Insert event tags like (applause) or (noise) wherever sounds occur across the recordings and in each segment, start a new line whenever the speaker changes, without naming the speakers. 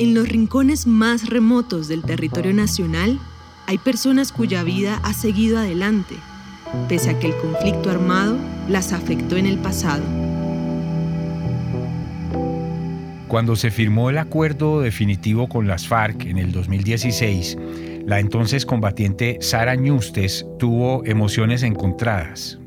En los rincones más remotos del territorio nacional hay personas cuya vida ha seguido adelante, pese a que el conflicto armado las afectó en el pasado.
Cuando se firmó el acuerdo definitivo con las FARC en el 2016, la entonces combatiente Sara Ñustes tuvo emociones encontradas.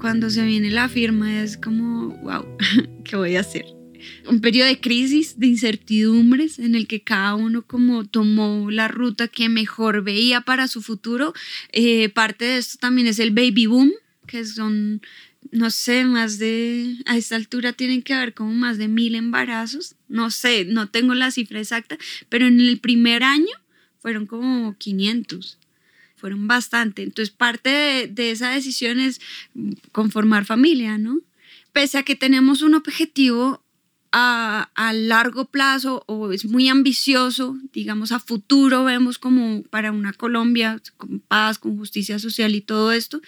Cuando se viene la firma es como, wow, (laughs) ¿qué voy a hacer? Un periodo de crisis, de incertidumbres, en el que cada uno como tomó la ruta que mejor veía para su futuro. Eh, parte de esto también es el baby boom, que son, no sé, más de, a esta altura tienen que haber como más de mil embarazos, no sé, no tengo la cifra exacta, pero en el primer año fueron como 500 fueron bastante. Entonces, parte de, de, esa decisión es conformar familia, ¿no? Pese a que tenemos un objetivo a, largo plazo o es muy ambicioso, digamos, a futuro vemos como para una Colombia con paz, con justicia social y todo esto,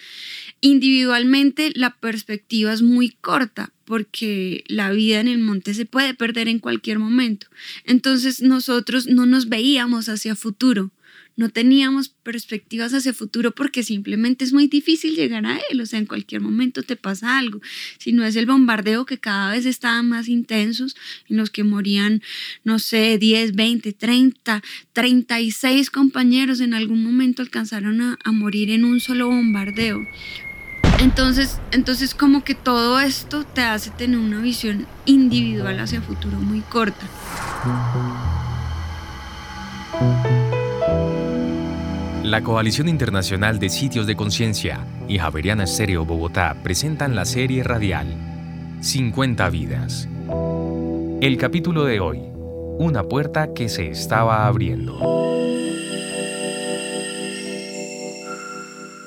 individualmente la perspectiva es muy corta porque la vida en el monte se puede perder en cualquier momento. Entonces nosotros no nos veíamos hacia futuro no teníamos perspectivas hacia futuro porque simplemente es muy difícil llegar a él, o sea, en cualquier momento te pasa algo. Si no es el bombardeo que cada vez estaban más intensos, en los que morían, no sé, 10, 20, 30, 36 compañeros en algún momento alcanzaron a, morir en un solo bombardeo. Entonces, entonces como que todo esto te hace tener una visión individual hacia futuro muy corta.
La Coalición Internacional de Sitios de Conciencia y Javeriana Estéreo Bogotá presentan la serie radial 50 vidas. El capítulo de hoy, una puerta que se estaba abriendo.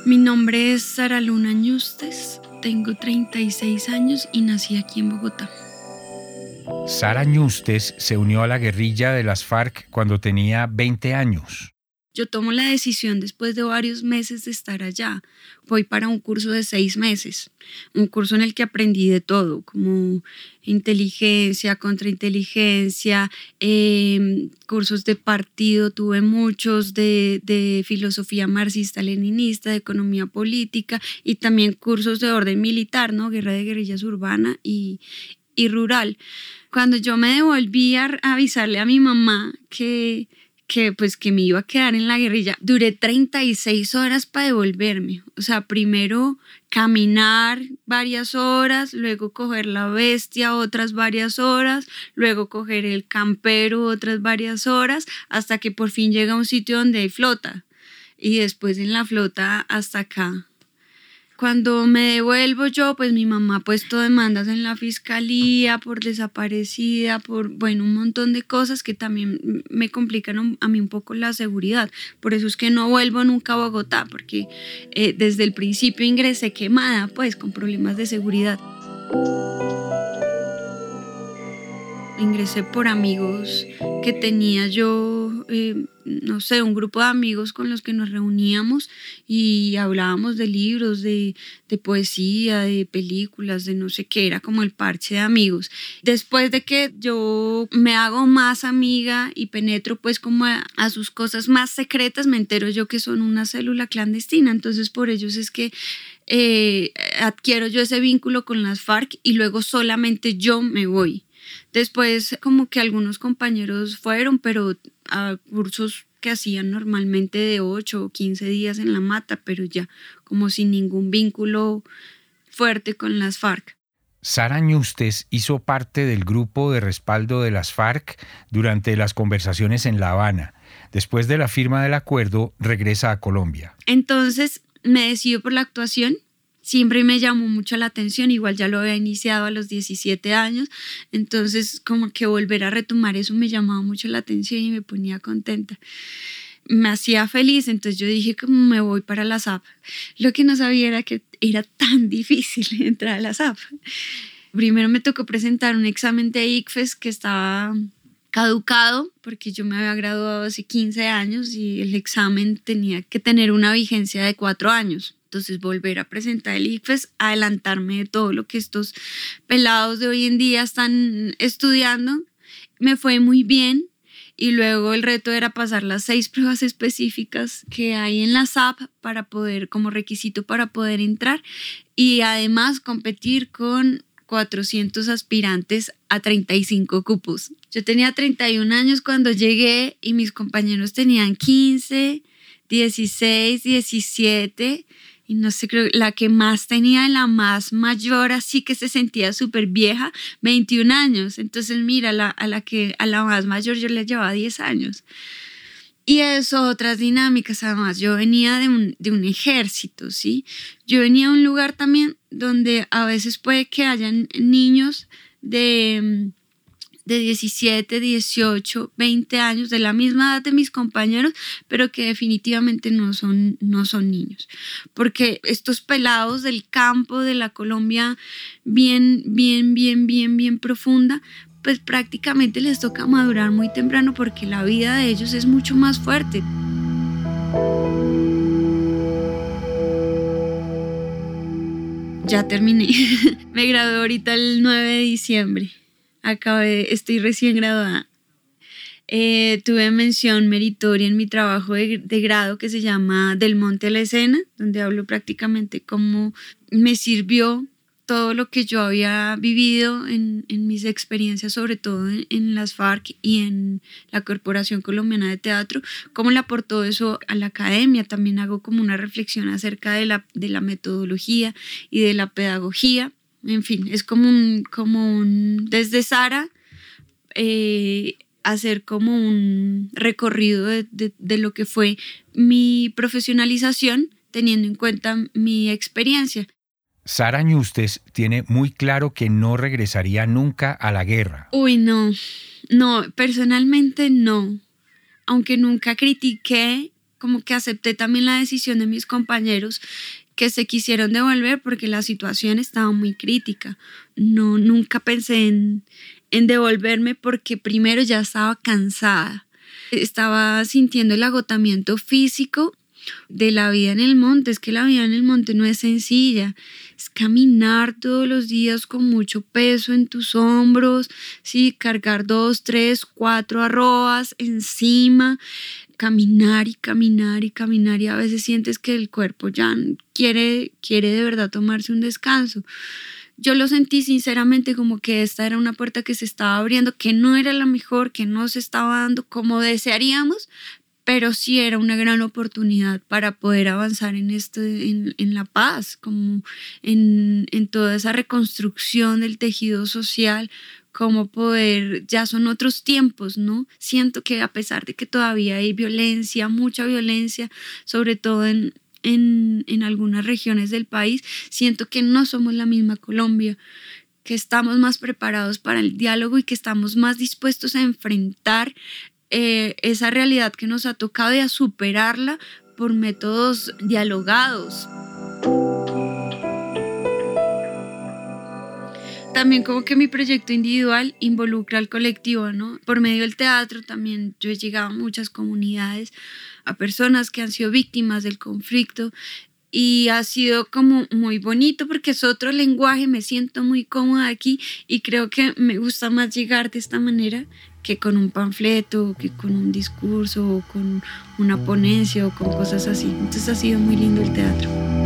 Mi nombre es Sara Luna Ñustes, tengo 36 años y nací aquí en Bogotá.
Sara Ñustes se unió a la guerrilla de las FARC cuando tenía 20 años.
Yo tomo la decisión después de varios meses de estar allá. Voy para un curso de seis meses, un curso en el que aprendí de todo, como inteligencia, contrainteligencia, eh, cursos de partido, tuve muchos de, filosofía marxista-leninista, de economía política y también cursos de orden militar, ¿no? Guerra de guerrillas urbana y, y rural. Cuando yo me devolví a avisarle a mi mamá que que pues que me iba a quedar en la guerrilla. Duré 36 horas para devolverme. O sea, primero caminar varias horas, luego coger la bestia otras varias horas, luego coger el campero otras varias horas, hasta que por fin llega a un sitio donde hay flota. Y después en la flota hasta acá. Cuando me devuelvo yo, pues mi mamá ha puesto demandas en la fiscalía por desaparecida, por, bueno, un montón de cosas que también me complican a mí un poco la seguridad. Por eso es que no vuelvo nunca a Bogotá, porque eh, desde el principio ingresé quemada, pues con problemas de seguridad. Ingresé por amigos que tenía yo. Eh, no sé, un grupo de amigos con los que nos reuníamos y hablábamos de libros, de, poesía, de películas, de no sé qué, era como el parche de amigos. Después de que yo me hago más amiga y penetro pues como a, sus cosas más secretas, me entero yo que son una célula clandestina, entonces por ellos es que eh, adquiero yo ese vínculo con las FARC y luego solamente yo me voy. Después como que algunos compañeros fueron, pero a cursos que hacían normalmente de 8 o 15 días en la mata, pero ya como sin ningún vínculo fuerte con las FARC.
Sara Ñustes hizo parte del grupo de respaldo de las FARC durante las conversaciones en La Habana. Después de la firma del acuerdo, regresa a Colombia.
Entonces me decido por la actuación siempre me llamó mucho la atención, igual ya lo había iniciado a los 17 años, entonces como que volver a retomar eso me llamaba mucho la atención y me ponía contenta. Me hacía feliz, entonces yo dije como me voy para la SAP. Lo que no sabía era que era tan (laughs) difícil entrar a la SAP. Primero me tocó presentar un examen de ICFES que estaba caducado porque yo me había graduado hace 15 años y el examen tenía que tener una vigencia de cuatro años. Entonces volver a presentar el ICFES, adelantarme de todo lo que estos pelados de hoy en día están estudiando, me fue muy bien. Y luego el reto era pasar las seis pruebas específicas que hay en la SAP para poder, como requisito para poder entrar. Y además competir con 400 aspirantes a 35 cupos. Yo tenía 31 años cuando llegué y mis compañeros tenían 15, 16, 17 y no sé, creo, la que más tenía, la más mayor, así que se sentía súper vieja, 21 años. Entonces, mira, la, a, la que, a la más mayor yo le llevaba 10 años. Y eso, otras dinámicas, además, yo venía de un, de un ejército, ¿sí? Yo venía a un lugar también donde a veces puede que hayan niños de de 17, 18, 20 años, de la misma edad de mis compañeros, pero que definitivamente no son, no son niños. Porque estos pelados del campo, de la Colombia bien, bien, bien, bien, bien profunda, pues prácticamente les toca madurar muy temprano porque la vida de ellos es mucho más fuerte. Ya terminé. (laughs) Me gradué ahorita el 9 de diciembre acabé, estoy recién graduada. Eh, tuve mención meritoria en mi trabajo de, grado que se llama Del Monte a la Escena, donde hablo prácticamente cómo me sirvió todo lo que yo había vivido en, mis experiencias, sobre todo en, las FARC y en la Corporación Colombiana de Teatro, cómo le aportó eso a la academia. También hago como una reflexión acerca de la, de la metodología y de la pedagogía en fin, es como un, como un desde Sara, eh, hacer como un recorrido de, lo que fue mi profesionalización teniendo en cuenta mi experiencia.
Sara Ñustes tiene muy claro que no regresaría nunca a la guerra.
Uy, no, no, personalmente no. Aunque nunca critiqué, como que acepté también la decisión de mis compañeros que se quisieron devolver porque la situación estaba muy crítica. No, nunca pensé en, devolverme porque primero ya estaba cansada. Estaba sintiendo el agotamiento físico de la vida en el monte. Es que la vida en el monte no es sencilla. Es caminar todos los días con mucho peso en tus hombros, sí, cargar dos, tres, cuatro arrobas encima, caminar y caminar y caminar y a veces sientes que el cuerpo ya quiere, quiere de verdad tomarse un descanso. Yo lo sentí sinceramente como que esta era una puerta que se estaba abriendo, que no era la mejor, que no se estaba dando como desearíamos, pero sí era una gran oportunidad para poder avanzar en, este, en, la paz, como en, en toda esa reconstrucción del tejido social, cómo poder, ya son otros tiempos, ¿no? Siento que a pesar de que todavía hay violencia, mucha violencia, sobre todo en, en, en algunas regiones del país, siento que no somos la misma Colombia que estamos más preparados para el diálogo y que estamos más dispuestos a enfrentar eh, esa realidad que nos ha tocado y a superarla por métodos dialogados. También como que mi proyecto individual involucra al colectivo, ¿no? Por medio del teatro también yo he llegado a muchas comunidades, a personas que han sido víctimas del conflicto y ha sido como muy bonito porque es otro lenguaje, me siento muy cómoda aquí y creo que me gusta más llegar de esta manera que con un panfleto, que con un discurso, o con una ponencia o con cosas así. Entonces ha sido muy lindo el teatro.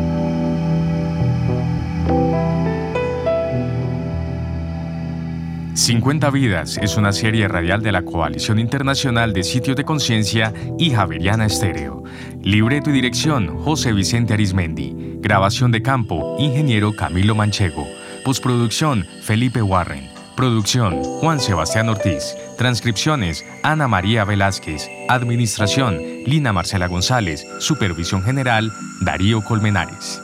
50 Vidas es una serie radial de la Coalición Internacional de Sitios de Conciencia y Javeriana Estéreo. Libreto y dirección, José Vicente Arismendi. Grabación de campo, ingeniero Camilo Manchego. Postproducción, Felipe Warren. Producción, Juan Sebastián Ortiz. Transcripciones, Ana María Velázquez. Administración, Lina Marcela González. Supervisión general, Darío Colmenares.